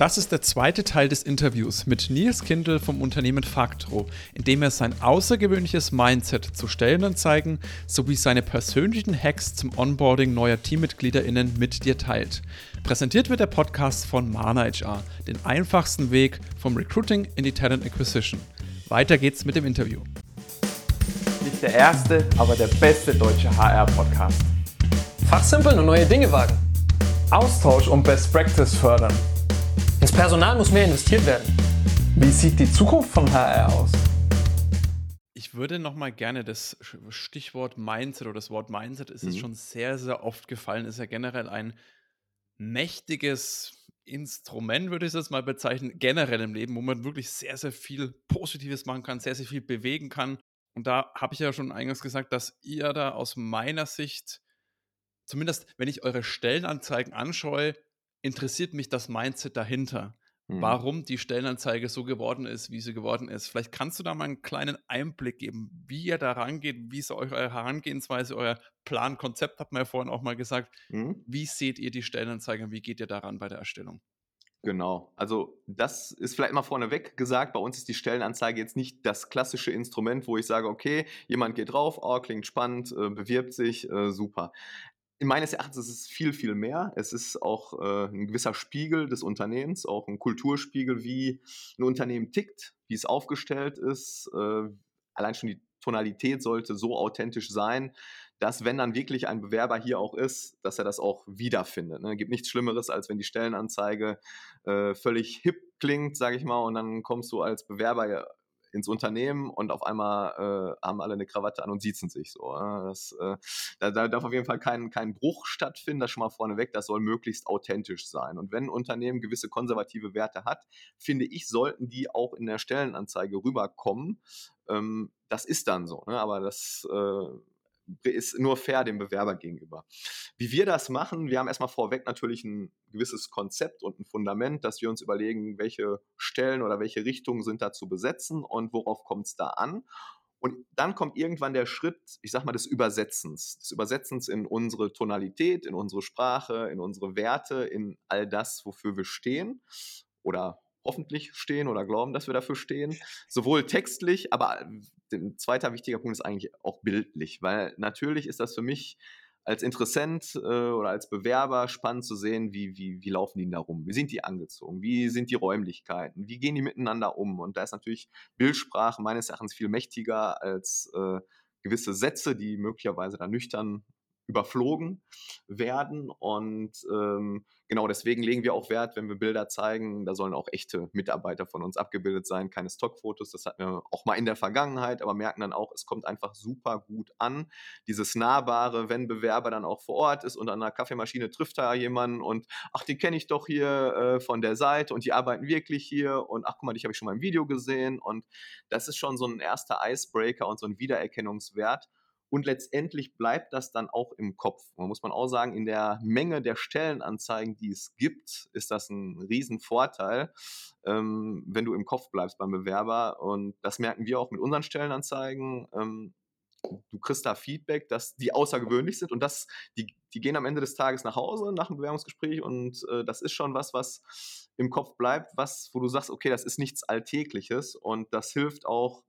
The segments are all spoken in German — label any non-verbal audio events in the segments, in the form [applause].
Das ist der zweite Teil des Interviews mit Nils Kindl vom Unternehmen Factro, in dem er sein außergewöhnliches Mindset zu Stellenanzeigen sowie seine persönlichen Hacks zum Onboarding neuer TeammitgliederInnen mit dir teilt. Präsentiert wird der Podcast von Mana HR, den einfachsten Weg vom Recruiting in die Talent Acquisition. Weiter geht's mit dem Interview. Nicht der erste, aber der beste deutsche HR-Podcast. Fachsimpeln und neue Dinge wagen. Austausch und Best Practice fördern. Ins Personal muss mehr investiert werden. Wie sieht die Zukunft von HR aus? Ich würde noch mal gerne das Stichwort Mindset oder das Wort Mindset ist mhm. schon sehr, sehr oft gefallen, ist ja generell ein mächtiges Instrument, würde ich es jetzt mal bezeichnen, generell im Leben, wo man wirklich sehr, sehr viel Positives machen kann, sehr, sehr viel bewegen kann. Und da habe ich ja schon eingangs gesagt, dass ihr da aus meiner Sicht, zumindest wenn ich eure Stellenanzeigen anschaue, interessiert mich das Mindset dahinter. Mhm. Warum die Stellenanzeige so geworden ist, wie sie geworden ist. Vielleicht kannst du da mal einen kleinen Einblick geben, wie ihr da rangeht, wie ist eure Herangehensweise, euer Plan, Konzept, hat man ja vorhin auch mal gesagt. Mhm. Wie seht ihr die Stellenanzeige und wie geht ihr daran bei der Erstellung? Genau, also das ist vielleicht mal vorneweg gesagt. Bei uns ist die Stellenanzeige jetzt nicht das klassische Instrument, wo ich sage, okay, jemand geht drauf, oh, klingt spannend, äh, bewirbt sich, äh, super meines Erachtens ist es viel, viel mehr. Es ist auch äh, ein gewisser Spiegel des Unternehmens, auch ein Kulturspiegel, wie ein Unternehmen tickt, wie es aufgestellt ist. Äh, allein schon die Tonalität sollte so authentisch sein, dass wenn dann wirklich ein Bewerber hier auch ist, dass er das auch wiederfindet. Ne? Es gibt nichts Schlimmeres, als wenn die Stellenanzeige äh, völlig hip klingt, sage ich mal, und dann kommst du als Bewerber ins Unternehmen und auf einmal äh, haben alle eine Krawatte an und siezen sich so. Ne? Das, äh, da, da, darf auf jeden Fall kein, kein Bruch stattfinden, das schon mal vorneweg, das soll möglichst authentisch sein. Und wenn ein Unternehmen gewisse konservative Werte hat, finde ich, sollten die auch in der Stellenanzeige rüberkommen. Ähm, das ist dann so, ne? aber das äh, ist nur fair dem Bewerber gegenüber. Wie wir das machen, wir haben erstmal vorweg natürlich ein gewisses Konzept und ein Fundament, dass wir uns überlegen, welche Stellen oder welche Richtungen sind da zu besetzen und worauf kommt es da an. Und dann kommt irgendwann der Schritt, ich sag mal, des Übersetzens. Des Übersetzens in unsere Tonalität, in unsere Sprache, in unsere Werte, in all das, wofür wir stehen oder hoffentlich stehen oder glauben, dass wir dafür stehen. Sowohl textlich, aber ein zweiter wichtiger Punkt ist eigentlich auch bildlich, weil natürlich ist das für mich als Interessent äh, oder als Bewerber spannend zu sehen, wie, wie, wie laufen die da rum, wie sind die angezogen, wie sind die Räumlichkeiten, wie gehen die miteinander um. Und da ist natürlich Bildsprache meines Erachtens viel mächtiger als äh, gewisse Sätze, die möglicherweise da nüchtern überflogen werden. Und ähm, genau deswegen legen wir auch Wert, wenn wir Bilder zeigen, da sollen auch echte Mitarbeiter von uns abgebildet sein, keine Stockfotos. Das hatten wir auch mal in der Vergangenheit, aber merken dann auch, es kommt einfach super gut an. Dieses Nahbare, wenn Bewerber dann auch vor Ort ist und an einer Kaffeemaschine trifft da jemanden und ach, die kenne ich doch hier äh, von der Seite und die arbeiten wirklich hier und ach, guck mal, dich habe ich schon mal im Video gesehen. Und das ist schon so ein erster Icebreaker und so ein Wiedererkennungswert. Und letztendlich bleibt das dann auch im Kopf. Man muss man auch sagen, in der Menge der Stellenanzeigen, die es gibt, ist das ein Riesenvorteil, ähm, wenn du im Kopf bleibst beim Bewerber. Und das merken wir auch mit unseren Stellenanzeigen. Ähm, du kriegst da Feedback, dass die außergewöhnlich sind und das, die, die gehen am Ende des Tages nach Hause nach dem Bewerbungsgespräch und äh, das ist schon was, was im Kopf bleibt, was, wo du sagst, okay, das ist nichts Alltägliches und das hilft auch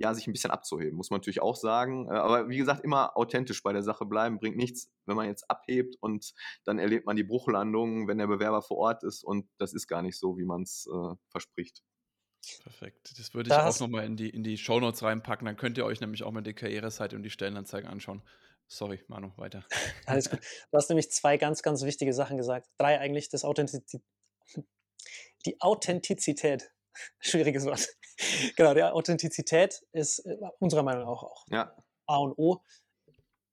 ja, sich ein bisschen abzuheben, muss man natürlich auch sagen. Äh, aber wie gesagt, immer authentisch bei der Sache bleiben, bringt nichts, wenn man jetzt abhebt und dann erlebt man die Bruchlandung, wenn der Bewerber vor Ort ist und das ist gar nicht so, wie man es äh, verspricht. Perfekt. Das würde ich das auch nochmal in die, in die Shownotes reinpacken. Dann könnt ihr euch nämlich auch mal die Karriereseite und die Stellenanzeigen anschauen. Sorry, Manu, weiter. [laughs] Alles gut. Du hast nämlich zwei ganz, ganz wichtige Sachen gesagt. Drei eigentlich, das Authentizität. Die Authentizität Schwieriges Wort. genau, der Authentizität ist äh, unserer Meinung nach auch, ja. A und O.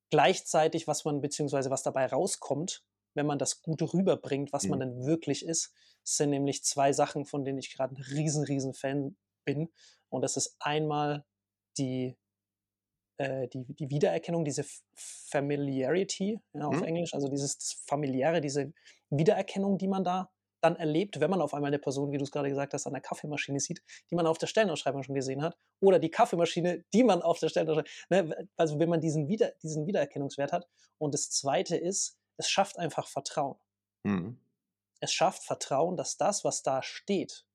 Gleichzeitig, was man, beziehungsweise was dabei rauskommt, wenn man das Gute rüberbringt, was mhm. man denn wirklich ist, sind nämlich zwei Sachen, von denen ich gerade ein riesen, riesen Fan bin. Und das ist einmal die, äh, die, die Wiedererkennung, diese Familiarity ja, auf mhm. Englisch, also dieses familiäre, diese Wiedererkennung, die man da dann erlebt, wenn man auf einmal eine Person, wie du es gerade gesagt hast, an der Kaffeemaschine sieht, die man auf der Stellenausschreibung schon gesehen hat, oder die Kaffeemaschine, die man auf der Stellenausschreibung, ne, also wenn man diesen, Wieder, diesen Wiedererkennungswert hat. Und das Zweite ist, es schafft einfach Vertrauen. Mhm. es schafft Vertrauen, dass das, was da steht,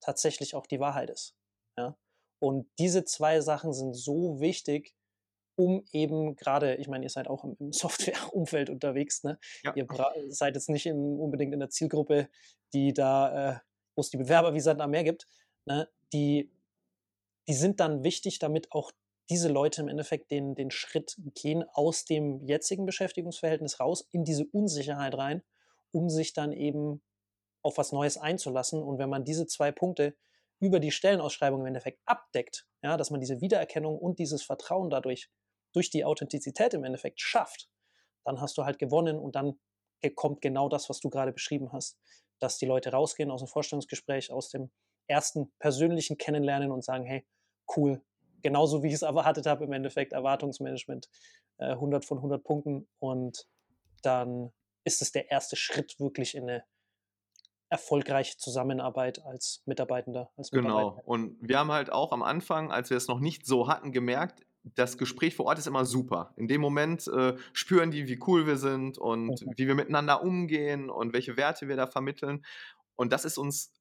tatsächlich auch die Wahrheit ist. Ja? Und diese zwei Sachen sind so wichtig, um eben gerade, ich meine, ihr seid auch im, [laughs] Software-Umfeld unterwegs, ne? Ja. Ihr seid jetzt nicht in, unbedingt in der Zielgruppe, die da, äh, wo es die Bewerber wie Sand am Meer gibt, ne? die, die sind dann wichtig, damit auch diese Leute im Endeffekt den, den Schritt gehen aus dem jetzigen Beschäftigungsverhältnis raus in diese Unsicherheit rein, um sich dann eben auf was Neues einzulassen. Und wenn man diese zwei Punkte über die Stellenausschreibung im Endeffekt abdeckt, ja, dass man diese Wiedererkennung und dieses Vertrauen dadurch durch die Authentizität im Endeffekt schafft, dann hast du halt gewonnen und dann kommt genau das, was du gerade beschrieben hast, dass die Leute rausgehen aus dem Vorstellungsgespräch, aus dem ersten persönlichen Kennenlernen und sagen, hey, cool, genauso wie ich es erwartet habe, im Endeffekt Erwartungsmanagement, äh, 100 von 100 Punkten und dann ist es der erste Schritt wirklich in eine erfolgreiche Zusammenarbeit als Mitarbeitender. Als genau. Und wir haben halt auch am Anfang, als wir es noch nicht so hatten, gemerkt, das Gespräch vor Ort ist immer super. In dem Moment äh, spüren die, wie cool wir sind und mhm. wie wir miteinander umgehen und welche Werte wir da vermitteln. Und das ist uns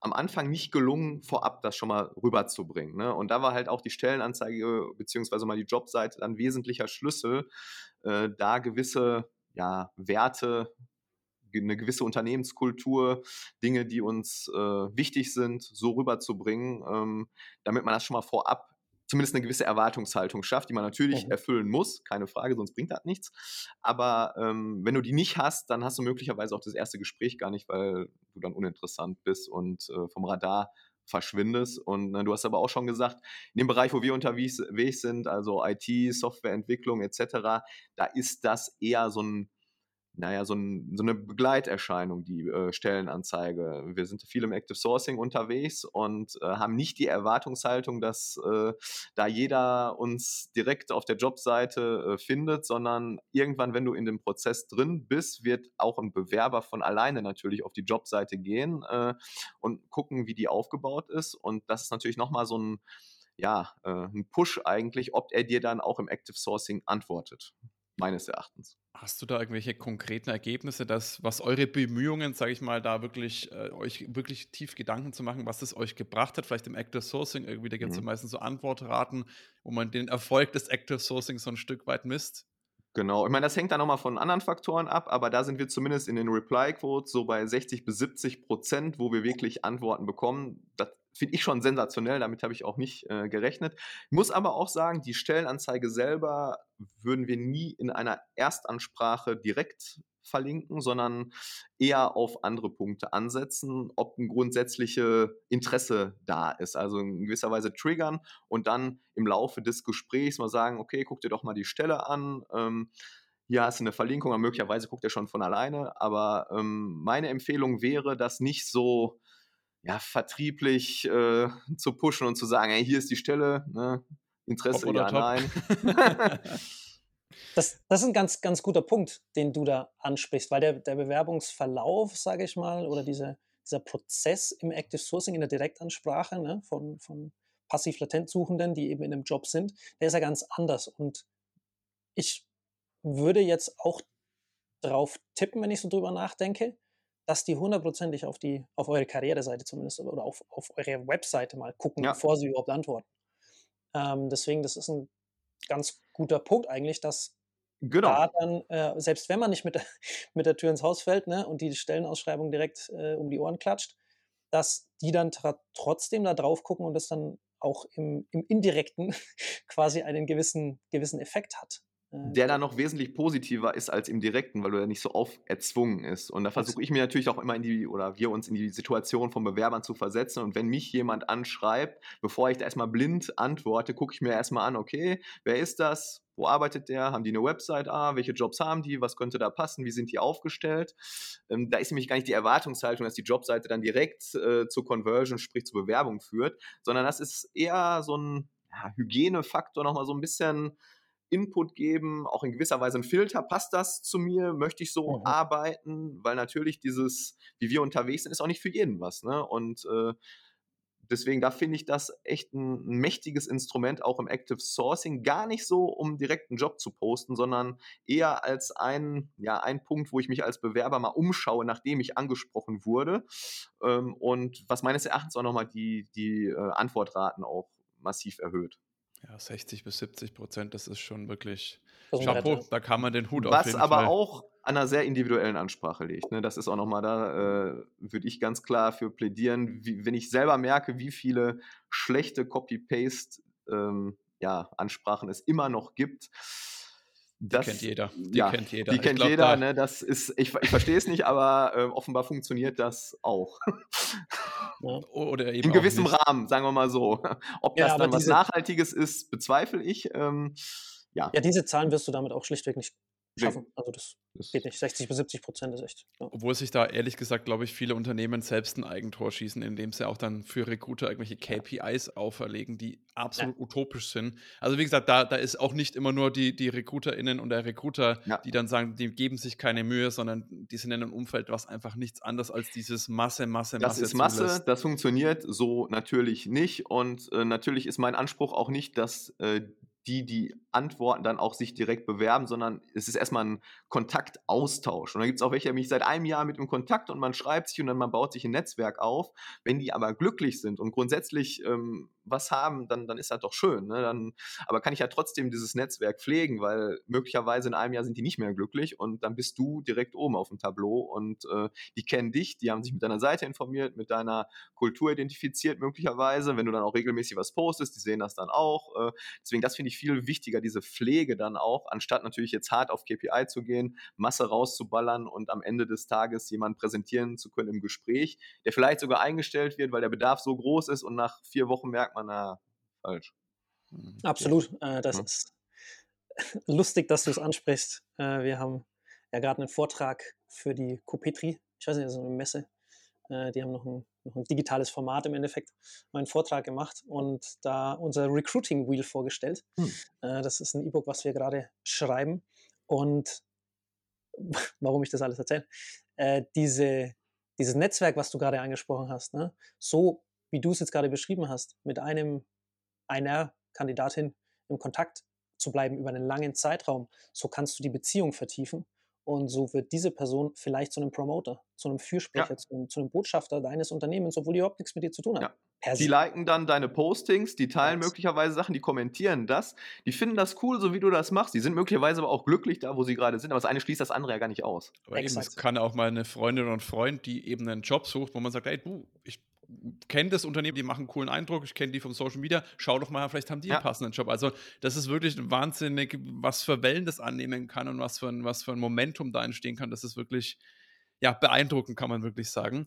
am Anfang nicht gelungen, vorab das schon mal rüberzubringen. Ne? Und da war halt auch die Stellenanzeige beziehungsweise mal die Jobseite dann wesentlicher Schlüssel, äh, da gewisse ja, Werte, eine gewisse Unternehmenskultur, Dinge, die uns äh, wichtig sind, so rüberzubringen, ähm, damit man das schon mal vorab zumindest eine gewisse Erwartungshaltung schafft, die man natürlich mhm. erfüllen muss, keine Frage, sonst bringt das nichts. Aber ähm, wenn du die nicht hast, dann hast du möglicherweise auch das erste Gespräch gar nicht, weil du dann uninteressant bist und äh, vom Radar verschwindest. Und äh, du hast aber auch schon gesagt, in dem Bereich, wo wir unterwegs sind, also IT, Softwareentwicklung etc., da ist das eher so ein naja, so, ein, so, eine Begleiterscheinung, die äh, Stellenanzeige. Wir sind viel im Active Sourcing unterwegs und äh, haben nicht die Erwartungshaltung, dass äh, da jeder uns direkt auf der Jobseite äh, findet, sondern irgendwann, wenn du in dem Prozess drin bist, wird auch ein Bewerber von alleine natürlich auf die Jobseite gehen äh, und gucken, wie die aufgebaut ist. Und das ist natürlich nochmal so ein, ja, äh, ein Push eigentlich, ob er dir dann auch im Active Sourcing antwortet meines Erachtens. Hast du da irgendwelche konkreten Ergebnisse, dass, was eure Bemühungen, sage ich mal, da wirklich, äh, euch wirklich tief Gedanken zu machen, was es euch gebracht hat, vielleicht im Active Sourcing, irgendwie, da gibt es mhm. ja meistens so Antwortraten, wo man den Erfolg des Active Sourcing so ein Stück weit misst? Genau, ich meine, das hängt dann nochmal von anderen Faktoren ab, aber da sind wir zumindest in den Reply-Quotes so bei 60 bis 70 Prozent, wo wir wirklich Antworten bekommen. Das finde ich schon sensationell, damit habe ich auch nicht äh, gerechnet. Ich muss aber auch sagen, die Stellenanzeige selber würden wir nie in einer Erstansprache direkt verlinken, sondern eher auf andere Punkte ansetzen, ob ein grundsätzliches Interesse da ist. Also in gewisser Weise triggern und dann im Laufe des Gesprächs mal sagen, okay, guck dir doch mal die Stelle an. Ähm, hier hast du eine Verlinkung, aber möglicherweise guckt er schon von alleine. Aber ähm, meine Empfehlung wäre, das nicht so ja, vertrieblich äh, zu pushen und zu sagen, hey, hier ist die Stelle, ne? Interesse, ja, top. nein. [laughs] das, das ist ein ganz, ganz guter Punkt, den du da ansprichst, weil der, der Bewerbungsverlauf, sage ich mal, oder diese, dieser Prozess im Active Sourcing in der Direktansprache ne, von, von passiv-latent-Suchenden, die eben in einem Job sind, der ist ja ganz anders. Und ich würde jetzt auch drauf tippen, wenn ich so drüber nachdenke, dass die hundertprozentig auf die, auf eure Karriereseite zumindest oder auf, auf eure Webseite mal gucken, ja. bevor sie überhaupt antworten. Ähm, deswegen, das ist ein ganz guter Punkt eigentlich, dass genau. da dann, äh, selbst wenn man nicht mit der, [laughs] mit der Tür ins Haus fällt ne, und die Stellenausschreibung direkt äh, um die Ohren klatscht, dass die dann trotzdem da drauf gucken und das dann auch im, im Indirekten [laughs] quasi einen gewissen, gewissen Effekt hat. Äh, der dann noch wesentlich positiver ist als im direkten, weil du ja nicht so auferzwungen ist. Und da versuche ich mir natürlich auch immer in die, oder wir uns in die Situation von Bewerbern zu versetzen. Und wenn mich jemand anschreibt, bevor ich da erstmal blind antworte, gucke ich mir erstmal an, okay, wer ist das? Wo arbeitet der? Haben die eine Website? Ah, welche Jobs haben die? Was könnte da passen? Wie sind die aufgestellt? Ähm, da ist nämlich gar nicht die Erwartungshaltung, dass die Jobseite dann direkt äh, zur Conversion, sprich zur Bewerbung führt, sondern das ist eher so ein ja, Hygienefaktor, nochmal so ein bisschen Input geben, auch in gewisser Weise ein Filter. Passt das zu mir? Möchte ich so mhm. arbeiten? Weil natürlich dieses, wie wir unterwegs sind, ist auch nicht für jeden was. Ne? Und äh, deswegen, da finde ich das echt ein, ein, mächtiges Instrument, auch im Active Sourcing. Gar nicht so, um direkt einen Job zu posten, sondern eher als ein, ja, ein Punkt, wo ich mich als Bewerber mal umschaue, nachdem ich angesprochen wurde. Ähm, und was meines Erachtens auch nochmal die, die äh, Antwortraten auch massiv erhöht. Ja, 60 bis 70 Prozent, das ist schon wirklich Chapeau, da kann man den Hut Was aber Fall. auch an einer sehr individuellen Ansprache liegt. Ne? Das ist auch nochmal da, äh, würde ich ganz klar für plädieren, wie, wenn ich selber merke, wie viele schlechte Copy-Paste ähm, ja, Ansprachen es immer noch gibt. Das, die kennt jeder. Die ja, kennt jeder. Die kennt glaub, jeder, da ne? Das ist, ich, ich verstehe es nicht, aber äh, offenbar funktioniert das auch. Oder eben In gewissem Rahmen, sagen wir mal so. Ob ja, das dann was Nachhaltiges ist, bezweifle ich. Ähm, ja. ja, diese Zahlen wirst du damit auch schlichtweg nicht schaffen. Also das, das geht nicht. 60 bis 70 Prozent ist echt. Ja. Obwohl sich da ehrlich gesagt, glaube ich, viele Unternehmen selbst ein Eigentor schießen, indem sie auch dann für Recruiter irgendwelche KPIs auferlegen, die absolut ja. utopisch sind. Also wie gesagt, da, da ist auch nicht immer nur die, die RecruiterInnen und der Recruiter, ja. die dann sagen, die geben sich keine Mühe, sondern die sind in einem Umfeld, was einfach nichts anderes als dieses Masse, Masse, das Masse. Das ist Masse, zulässt. das funktioniert so natürlich nicht. Und äh, natürlich ist mein Anspruch auch nicht, dass äh, die, die antworten, dann auch sich direkt bewerben, sondern es ist erstmal ein Kontaktaustausch. Und dann gibt es auch welche, die mich seit einem Jahr mit im Kontakt und man schreibt sich und dann man baut sich ein Netzwerk auf. Wenn die aber glücklich sind und grundsätzlich ähm, was haben, dann, dann ist das doch schön. Ne? Dann, aber kann ich ja trotzdem dieses Netzwerk pflegen, weil möglicherweise in einem Jahr sind die nicht mehr glücklich und dann bist du direkt oben auf dem Tableau und äh, die kennen dich, die haben sich mit deiner Seite informiert, mit deiner Kultur identifiziert möglicherweise. Wenn du dann auch regelmäßig was postest, die sehen das dann auch. Äh, deswegen, das finde ich viel wichtiger, diese Pflege dann auch, anstatt natürlich jetzt hart auf KPI zu gehen, Masse rauszuballern und am Ende des Tages jemanden präsentieren zu können im Gespräch, der vielleicht sogar eingestellt wird, weil der Bedarf so groß ist und nach vier Wochen merkt man, na, falsch. Mhm. Absolut. Äh, das ja. ist [laughs] lustig, dass du es ansprichst. Äh, wir haben ja gerade einen Vortrag für die Copetri, ich weiß nicht, das ist eine Messe. Äh, die haben noch ein, noch ein, digitales Format im Endeffekt, einen Vortrag gemacht und da unser Recruiting Wheel vorgestellt. Hm. Äh, das ist ein E-Book, was wir gerade schreiben. Und [laughs] warum ich das alles erzähle, äh, diese, dieses Netzwerk, was du gerade angesprochen hast, ne, so wie du es jetzt gerade beschrieben hast, mit einem einer Kandidatin im Kontakt zu bleiben über einen langen Zeitraum, so kannst du die Beziehung vertiefen und so wird diese Person vielleicht zu einem Promoter, zu einem Fürsprecher, ja. zu, einem, zu, einem, Botschafter deines Unternehmens, obwohl die überhaupt nichts mit dir zu tun hat. Ja. Die liken dann deine Postings, die teilen möglicherweise Sachen, die kommentieren das, die finden das cool, so wie du das machst. Die sind möglicherweise aber auch glücklich da, wo sie gerade sind, aber das eine schließt das andere ja gar nicht aus. Aber eben, es kann auch mal eine Freundin und Freund, die eben einen Job sucht, wo man sagt, hey du, ich kenne das Unternehmen, die machen einen coolen Eindruck, ich kenne die vom Social Media, schau doch mal, vielleicht haben die ja. einen passenden Job. Also das ist wirklich wahnsinnig, was für Wellen das annehmen kann und was für ein, was für ein Momentum da entstehen kann. Das ist wirklich, ja, beeindruckend, kann man wirklich sagen.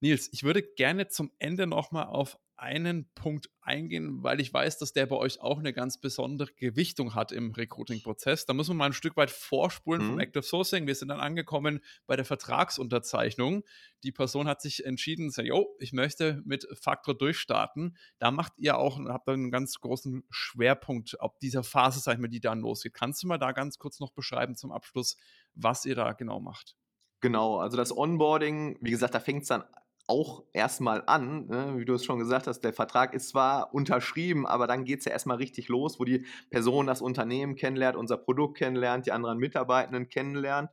Nils, ich würde gerne zum Ende nochmal auf einen Punkt eingehen, weil ich weiß, dass der bei euch auch eine ganz besondere Gewichtung hat im Recruiting-Prozess. Da müssen wir mal ein Stück weit vorspulen mhm. vom Active Sourcing. Wir sind dann angekommen bei der Vertragsunterzeichnung. Die Person hat sich entschieden, sagt, oh, ich möchte mit Faktor durchstarten. Da macht ihr auch, habt einen ganz großen Schwerpunkt auf dieser Phase, sag ich mal, die dann losgeht. Kannst du mal da ganz kurz noch beschreiben zum Abschluss, was ihr da genau macht? Genau, also das Onboarding, wie gesagt, da fängt es dann auch erstmal an, ne? wie du es schon gesagt hast, der Vertrag ist zwar unterschrieben, aber dann geht es ja erstmal richtig los, wo die Person das Unternehmen kennenlernt, unser Produkt kennenlernt, die anderen Mitarbeitenden kennenlernt.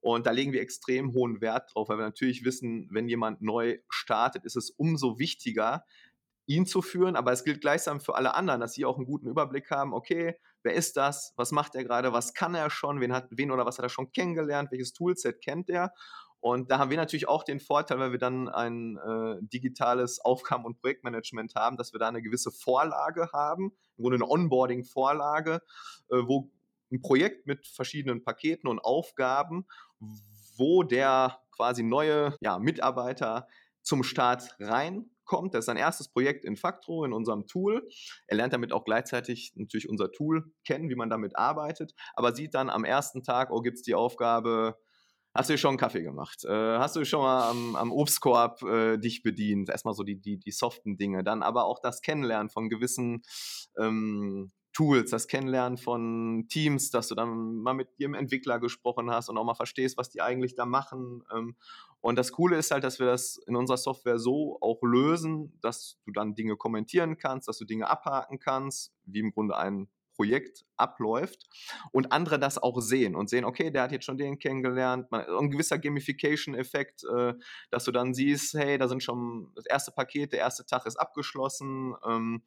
Und da legen wir extrem hohen Wert drauf, weil wir natürlich wissen, wenn jemand neu startet, ist es umso wichtiger, ihn zu führen. Aber es gilt gleichsam für alle anderen, dass sie auch einen guten Überblick haben, okay, wer ist das, was macht er gerade, was kann er schon, wen, hat, wen oder was hat er schon kennengelernt, welches Toolset kennt er und da haben wir natürlich auch den Vorteil, weil wir dann ein äh, digitales Aufgaben- und Projektmanagement haben, dass wir da eine gewisse Vorlage haben, im Grunde eine Onboarding-Vorlage, äh, wo ein Projekt mit verschiedenen Paketen und Aufgaben, wo der quasi neue ja, Mitarbeiter zum Start reinkommt. Das ist sein erstes Projekt in Factro, in unserem Tool. Er lernt damit auch gleichzeitig natürlich unser Tool kennen, wie man damit arbeitet, aber sieht dann am ersten Tag, oh, gibt es die Aufgabe, Hast du schon einen Kaffee gemacht? Äh, hast du schon mal am, am Obstkorb äh, dich bedient? Erstmal so die, die, die soften Dinge. Dann aber auch das Kennenlernen von gewissen ähm, Tools, das Kennenlernen von Teams, dass du dann mal mit ihrem Entwickler gesprochen hast und auch mal verstehst, was die eigentlich da machen. Ähm, und das Coole ist halt, dass wir das in unserer Software so auch lösen, dass du dann Dinge kommentieren kannst, dass du Dinge abhaken kannst, wie im Grunde ein Projekt abläuft und andere das auch sehen und sehen, okay, der hat jetzt schon den kennengelernt, ein gewisser Gamification-Effekt, äh, dass du dann siehst, hey, da sind schon das erste Paket, der erste Tag ist abgeschlossen. Ähm,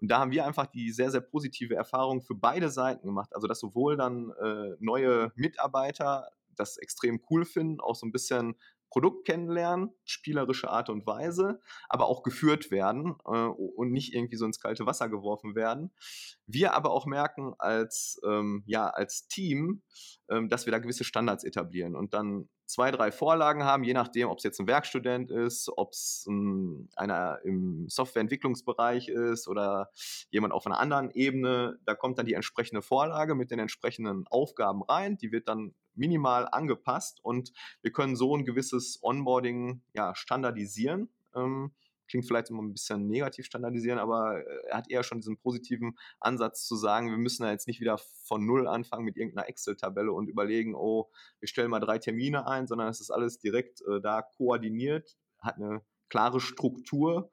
und da haben wir einfach die sehr, sehr positive Erfahrung für beide Seiten gemacht. Also, dass sowohl dann äh, neue Mitarbeiter das extrem cool finden, auch so ein bisschen Produkt kennenlernen, spielerische Art und Weise, aber auch geführt werden äh, und nicht irgendwie so ins kalte Wasser geworfen werden. Wir aber auch merken als, ähm, ja, als Team, ähm, dass wir da gewisse Standards etablieren und dann zwei, drei Vorlagen haben, je nachdem, ob es jetzt ein Werkstudent ist, ob es einer im Softwareentwicklungsbereich ist oder jemand auf einer anderen Ebene. Da kommt dann die entsprechende Vorlage mit den entsprechenden Aufgaben rein. Die wird dann minimal angepasst und wir können so ein gewisses Onboarding ja, standardisieren. Ähm, klingt vielleicht immer ein bisschen negativ standardisieren, aber äh, er hat eher schon diesen positiven Ansatz zu sagen, wir müssen da jetzt nicht wieder von Null anfangen mit irgendeiner Excel-Tabelle und überlegen, oh, wir stellen mal drei Termine ein, sondern es ist alles direkt äh, da koordiniert, hat eine klare Struktur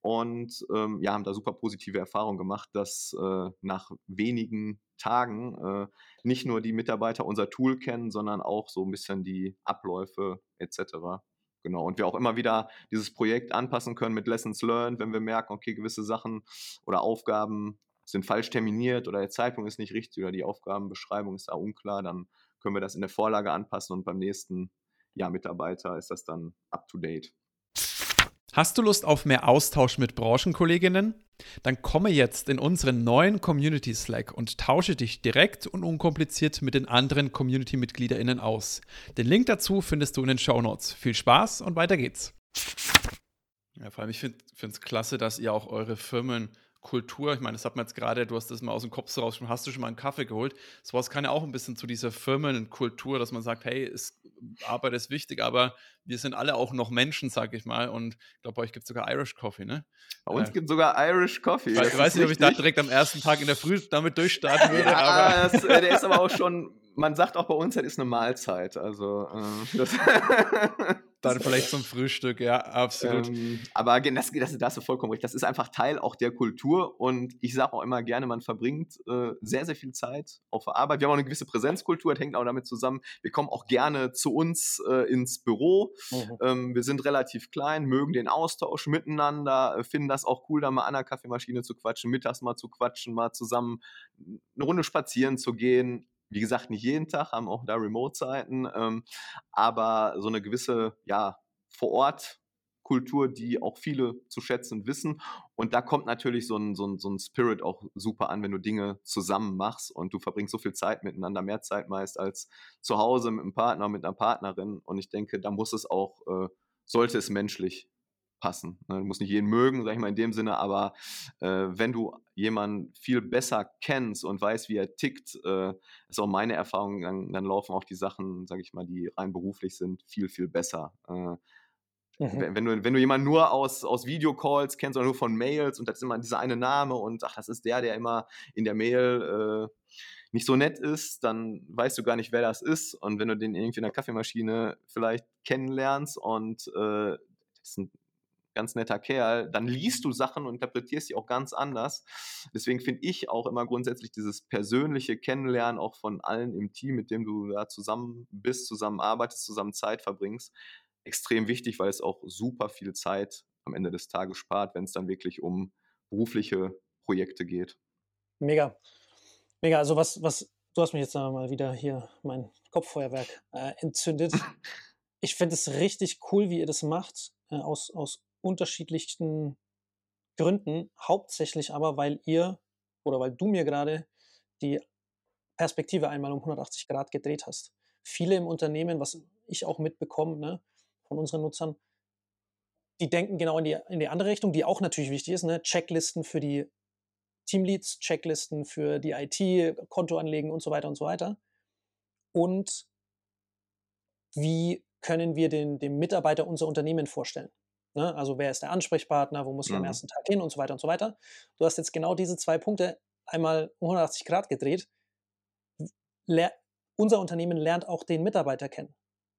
und ähm, ja, haben da super positive Erfahrungen gemacht, dass äh, nach wenigen Tagen äh, nicht nur die Mitarbeiter unser Tool kennen, sondern auch so ein bisschen die Abläufe etc. Genau. Und wir auch immer wieder dieses Projekt anpassen können mit Lessons Learned, wenn wir merken, okay, gewisse Sachen oder Aufgaben sind falsch terminiert oder der Zeitpunkt ist nicht richtig oder die Aufgabenbeschreibung ist da unklar, dann können wir das in der Vorlage anpassen und beim nächsten ja, Mitarbeiter ist das dann up to date. Hast du Lust auf mehr Austausch mit Branchenkolleginnen? Dann komme jetzt in unseren neuen Community Slack und tausche dich direkt und unkompliziert mit den anderen Community-MitgliederInnen aus. Den Link dazu findest du in den Show Notes. Viel Spaß und weiter geht's. Ja, vor allem, ich finde es klasse, dass ihr auch eure Firmen Kultur, ich meine, das hat man jetzt gerade, du hast das mal aus dem Kopf raus, hast du schon mal einen Kaffee geholt? Sowas kann ja auch ein bisschen zu dieser Firmenkultur, dass man sagt, hey, ist, Arbeit ist wichtig, aber wir sind alle auch noch Menschen, sag ich mal. Und ich glaube, bei euch gibt es sogar Irish Coffee, ne? Bei uns äh, gibt es sogar Irish Coffee. Ich weiß nicht, ob ich da direkt am ersten Tag in der Früh damit durchstarten würde. [laughs] ja, aber das, äh, der ist aber auch schon, man sagt auch bei uns, das ist eine Mahlzeit. Also, äh, [laughs] [laughs] Dann [laughs] vielleicht zum Frühstück, ja, absolut. Ähm, aber das, das, das ist vollkommen richtig. Das ist einfach Teil auch der Kultur und ich sage auch immer gerne, man verbringt äh, sehr, sehr viel Zeit auf der Arbeit. Wir haben auch eine gewisse Präsenzkultur, das hängt auch damit zusammen. Wir kommen auch gerne zu uns äh, ins Büro. Mhm. Ähm, wir sind relativ klein, mögen den Austausch miteinander, äh, finden das auch cool, da mal an der Kaffeemaschine zu quatschen, mittags mal zu quatschen, mal zusammen eine Runde spazieren zu gehen wie gesagt, nicht jeden Tag, haben auch da Remote-Zeiten, ähm, aber so eine gewisse, ja, vor Ort Kultur, die auch viele zu schätzen wissen. Und da kommt natürlich so ein, so, ein, so ein Spirit auch super an, wenn du Dinge zusammen machst und du verbringst so viel Zeit miteinander, mehr Zeit meist als zu Hause mit einem Partner, mit einer Partnerin. Und ich denke, da muss es auch, äh, sollte es menschlich passen. Ne? Du musst nicht jeden mögen, sag ich mal in dem Sinne, aber äh, wenn du jemanden viel besser kennst und weißt, wie er tickt, äh, ist auch meine Erfahrung, dann, dann, laufen auch die Sachen, sag ich mal, die rein beruflich sind, viel, viel besser. Äh, Mhm. Wenn, du, wenn du jemanden nur aus, aus Videocalls kennst oder nur von Mails und das ist immer dieser eine Name und ach, das ist der, der immer in der Mail äh, nicht so nett ist, dann weißt du gar nicht, wer das ist. Und wenn du den irgendwie in der Kaffeemaschine vielleicht kennenlernst und äh, das ist ein ganz netter Kerl, dann liest du Sachen und interpretierst die auch ganz anders. Deswegen finde ich auch immer grundsätzlich dieses persönliche Kennenlernen auch von allen im Team, mit dem du da zusammen bist, zusammen arbeitest, zusammen Zeit verbringst, extrem wichtig, weil es auch super viel Zeit am Ende des Tages spart, wenn es dann wirklich um berufliche Projekte geht. Mega. Mega. Also was, was, du hast mich jetzt mal wieder hier mein Kopffeuerwerk äh, entzündet. [laughs] Ich finde es richtig cool, wie ihr das macht, äh, aus, aus unterschiedlichsten Gründen, hauptsächlich aber, weil ihr oder weil du mir gerade die Perspektive einmal um 180 Grad gedreht hast. Viele im Unternehmen, was ich auch mitbekomme ne, von unseren Nutzern, die denken genau in die, in die andere Richtung, die auch natürlich wichtig ist. Ne? Checklisten für die Teamleads, Checklisten für die IT, Konto anlegen und so weiter und so weiter. Und wie können wir den, dem Mitarbeiter unser Unternehmen vorstellen? Ne? Also wer ist der Ansprechpartner, wo muss ich mhm. am ersten Tag hin und so weiter und so weiter. Du hast jetzt genau diese zwei Punkte einmal 180 Grad gedreht. Unser Unternehmen lernt auch den Mitarbeiter kennen.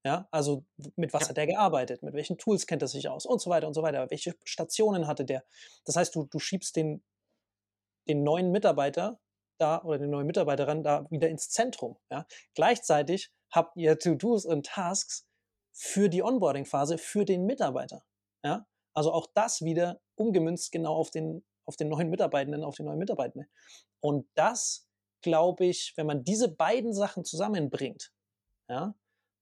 Ja, also mit was ja. hat er gearbeitet, mit welchen Tools kennt er sich aus und so weiter und so weiter. Welche Stationen hatte der? Das heißt, du, du schiebst den, den neuen Mitarbeiter da oder den neuen Mitarbeiterin da wieder ins Zentrum. Ja? Gleichzeitig habt ihr To-Dos und Tasks für die Onboarding-Phase für den Mitarbeiter. Ja? Also auch das wieder umgemünzt genau auf den, auf den neuen Mitarbeitenden, auf die neuen Mitarbeitenden. Und das, glaube ich, wenn man diese beiden Sachen zusammenbringt, ja,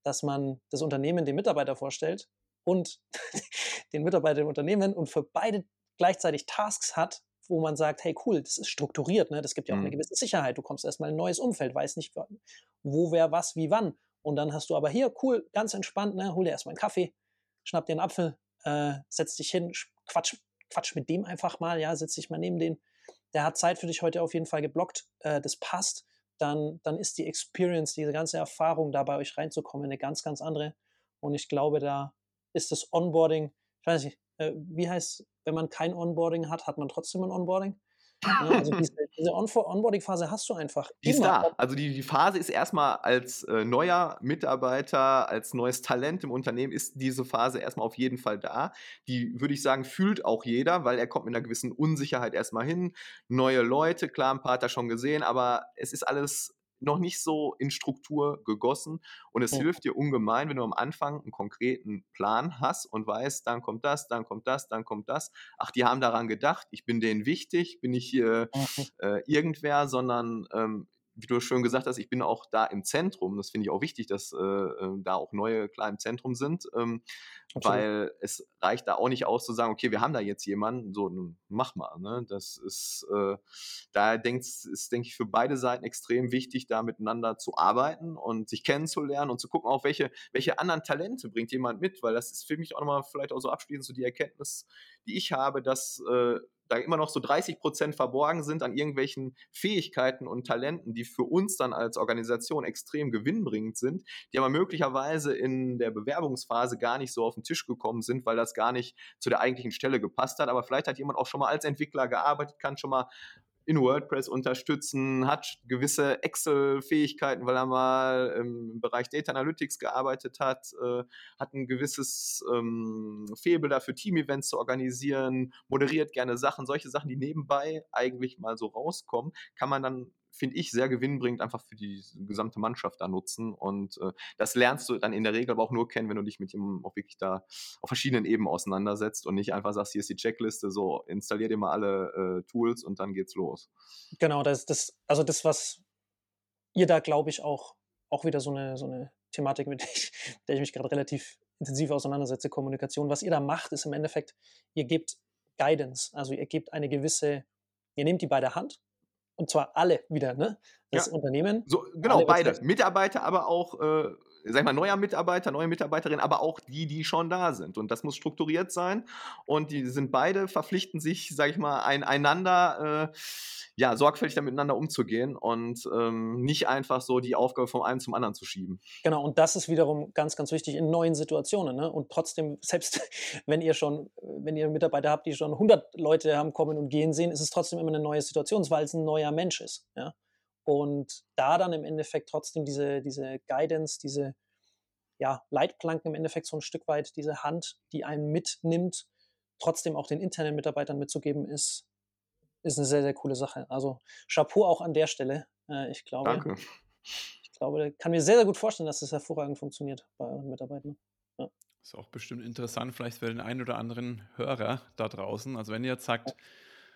dass man das Unternehmen dem Mitarbeiter vorstellt und [laughs] den Mitarbeiter dem Unternehmen und für beide gleichzeitig Tasks hat, wo man sagt, hey cool, das ist strukturiert, ne? das gibt ja auch mhm. eine gewisse Sicherheit. Du kommst erstmal in ein neues Umfeld, weißt nicht, wo, wer, was, wie, wann. Und dann hast du aber hier, cool, ganz entspannt, ne? hol dir erstmal einen Kaffee, schnapp dir einen Apfel, äh, setz dich hin, quatsch, quatsch mit dem einfach mal, ja, setz dich mal neben den. Der hat Zeit für dich heute auf jeden Fall geblockt, äh, das passt. Dann, dann ist die Experience, diese ganze Erfahrung da bei euch reinzukommen, eine ganz, ganz andere. Und ich glaube, da ist das Onboarding, ich weiß nicht, äh, wie heißt, wenn man kein Onboarding hat, hat man trotzdem ein Onboarding? Ja, also [laughs] diese, diese On Onboarding-Phase hast du einfach. Die ist da. Also die, die Phase ist erstmal als äh, neuer Mitarbeiter, als neues Talent im Unternehmen ist diese Phase erstmal auf jeden Fall da. Die, würde ich sagen, fühlt auch jeder, weil er kommt mit einer gewissen Unsicherheit erstmal hin. Neue Leute, klar, ein paar hat er schon gesehen, aber es ist alles noch nicht so in Struktur gegossen. Und es oh. hilft dir ungemein, wenn du am Anfang einen konkreten Plan hast und weißt, dann kommt das, dann kommt das, dann kommt das. Ach, die haben daran gedacht, ich bin denen wichtig, bin ich hier mhm. äh, irgendwer, sondern ähm, wie du schön gesagt hast, ich bin auch da im Zentrum. Das finde ich auch wichtig, dass äh, ähm, da auch neue klar im Zentrum sind, ähm, weil es reicht da auch nicht aus zu sagen, okay, wir haben da jetzt jemanden, so mach mal. Ne? Das ist, äh, da denkt, ist, denke ich, für beide Seiten extrem wichtig, da miteinander zu arbeiten und sich kennenzulernen und zu gucken, auch welche, welche anderen Talente bringt jemand mit, weil das ist für mich auch nochmal vielleicht auch so abschließend so die Erkenntnis, die ich habe, dass äh, da immer noch so 30 Prozent verborgen sind an irgendwelchen Fähigkeiten und Talenten, die für uns dann als Organisation extrem gewinnbringend sind, die aber möglicherweise in der Bewerbungsphase gar nicht so auf den Tisch gekommen sind, weil das gar nicht zu der eigentlichen Stelle gepasst hat. Aber vielleicht hat jemand auch schon mal als Entwickler gearbeitet, kann schon mal in WordPress unterstützen, hat gewisse Excel-Fähigkeiten, weil er mal im Bereich Data Analytics gearbeitet hat, äh, hat ein gewisses ähm, Faible dafür, Team-Events zu organisieren, moderiert gerne Sachen, solche Sachen, die nebenbei eigentlich mal so rauskommen, kann man dann finde ich, sehr gewinnbringend einfach für die gesamte Mannschaft da nutzen. Und äh, das lernst du dann in der Regel aber auch nur kennen, wenn du dich mit jemandem auch wirklich da auf verschiedenen Ebenen auseinandersetzt und nicht einfach sagst, hier ist die Checkliste, so installier dir mal alle äh, Tools und dann geht's los. Genau, das, das, also das, was ihr da, glaube ich, auch, auch wieder so eine, so eine Thematik, mit [laughs] ich, der ich mich gerade relativ intensiv auseinandersetze, Kommunikation. Was ihr da macht, ist im Endeffekt, ihr gebt Guidance, also ihr gebt eine gewisse, ihr nehmt die bei der Hand und zwar alle wieder, ne? Das ja. Unternehmen. So, genau, beide. Mitarbeiter, aber auch äh, sag ich mal, neuer Mitarbeiter, neue Mitarbeiterin, aber auch die, die schon da sind. Und das muss strukturiert sein. Und die sind beide, verpflichten sich, sag ich mal, ein, einander, äh, ja, sorgfältig miteinander umzugehen und ähm, nicht einfach so die Aufgabe vom einen zum anderen zu schieben. Genau, und das ist wiederum ganz, ganz wichtig in neuen Situationen. Ne? Und trotzdem, [laughs] selbst wenn ihr schon, wenn ihr Mitarbeiter habt, die schon 100 Leute haben kommen und gehen sehen, ist es trotzdem immer eine neue Situation, weil es ein neuer Mensch ist. Ja? Und da dann im Endeffekt trotzdem diese, diese Guidance, diese ja, Leitplanken im Endeffekt so ein Stück weit, diese Hand, die einen mitnimmt, trotzdem auch den internen Mitarbeitern mitzugeben, ist, ist eine sehr, sehr coole Sache. Also Chapeau auch an der Stelle. Äh, ich glaube, Danke. ich glaube, kann mir sehr, sehr gut vorstellen, dass das hervorragend funktioniert bei euren Mitarbeitern. Ja. Ist auch bestimmt interessant, vielleicht für den einen oder anderen Hörer da draußen. Also wenn ihr jetzt sagt,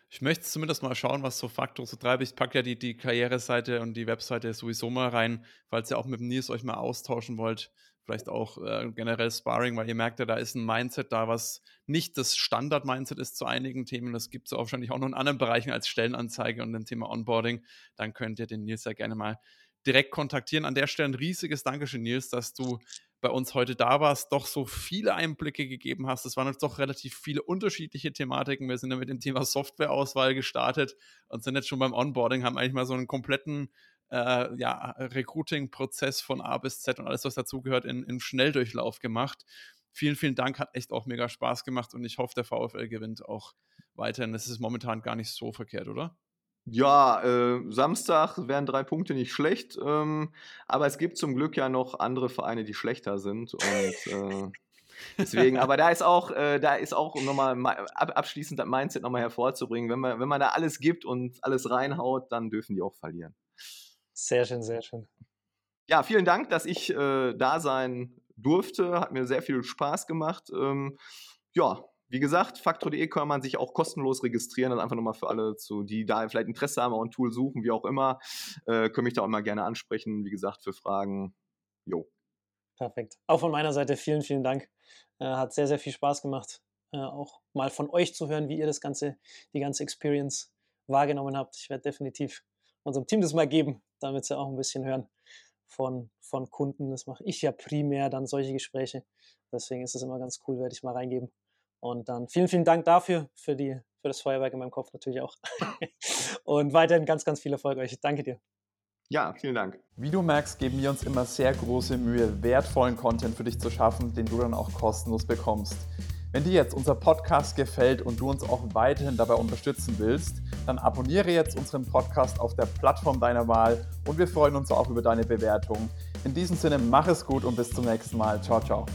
ich möchte zumindest mal schauen, was so Faktor so treibt. Ich packe ja die, die Karriereseite und die Webseite sowieso mal rein, falls ihr auch mit dem Nils euch mal austauschen wollt. Vielleicht auch äh, generell Sparring, weil ihr merkt ja, da ist ein Mindset da, was nicht das Standard-Mindset ist zu einigen Themen. Das gibt es auch wahrscheinlich auch noch in anderen Bereichen als Stellenanzeige und dem Thema Onboarding. Dann könnt ihr den Nils ja gerne mal direkt kontaktieren. An der Stelle ein riesiges Dankeschön, Nils, dass du bei uns heute da warst, doch so viele Einblicke gegeben hast. Es waren jetzt doch relativ viele unterschiedliche Thematiken. Wir sind ja mit dem Thema Softwareauswahl gestartet und sind jetzt schon beim Onboarding, haben eigentlich mal so einen kompletten äh, ja, Recruiting-Prozess von A bis Z und alles, was dazugehört, in, in Schnelldurchlauf gemacht. Vielen, vielen Dank, hat echt auch mega Spaß gemacht und ich hoffe, der VfL gewinnt auch weiterhin. Das ist momentan gar nicht so verkehrt, oder? Ja, äh, Samstag wären drei Punkte nicht schlecht, ähm, aber es gibt zum Glück ja noch andere Vereine, die schlechter sind und äh, deswegen, [laughs] aber da ist auch, äh, da ist auch, um nochmal ab, abschließend das Mindset nochmal hervorzubringen, wenn man, wenn man da alles gibt und alles reinhaut, dann dürfen die auch verlieren. Sehr schön, sehr schön. Ja, vielen Dank, dass ich äh, da sein durfte. Hat mir sehr viel Spaß gemacht. Ähm, ja, wie gesagt, faktor.de kann man sich auch kostenlos registrieren. Das einfach nochmal für alle, zu, die da vielleicht Interesse haben, auch ein Tool suchen, wie auch immer, äh, können mich da auch immer gerne ansprechen. Wie gesagt, für Fragen. Jo. Perfekt. Auch von meiner Seite vielen, vielen Dank. Äh, hat sehr, sehr viel Spaß gemacht, äh, auch mal von euch zu hören, wie ihr das ganze, die ganze Experience wahrgenommen habt. Ich werde definitiv unserem Team das mal geben, damit sie auch ein bisschen hören von, von Kunden. Das mache ich ja primär dann solche Gespräche. Deswegen ist es immer ganz cool, werde ich mal reingeben. Und dann vielen, vielen Dank dafür, für, die, für das Feuerwerk in meinem Kopf natürlich auch. [laughs] und weiterhin ganz, ganz viel Erfolg euch. Danke dir. Ja, vielen Dank. Wie du merkst, geben wir uns immer sehr große Mühe, wertvollen Content für dich zu schaffen, den du dann auch kostenlos bekommst. Wenn dir jetzt unser Podcast gefällt und du uns auch weiterhin dabei unterstützen willst, dann abonniere jetzt unseren Podcast auf der Plattform deiner Wahl und wir freuen uns auch über deine Bewertung. In diesem Sinne, mach es gut und bis zum nächsten Mal. Ciao, ciao.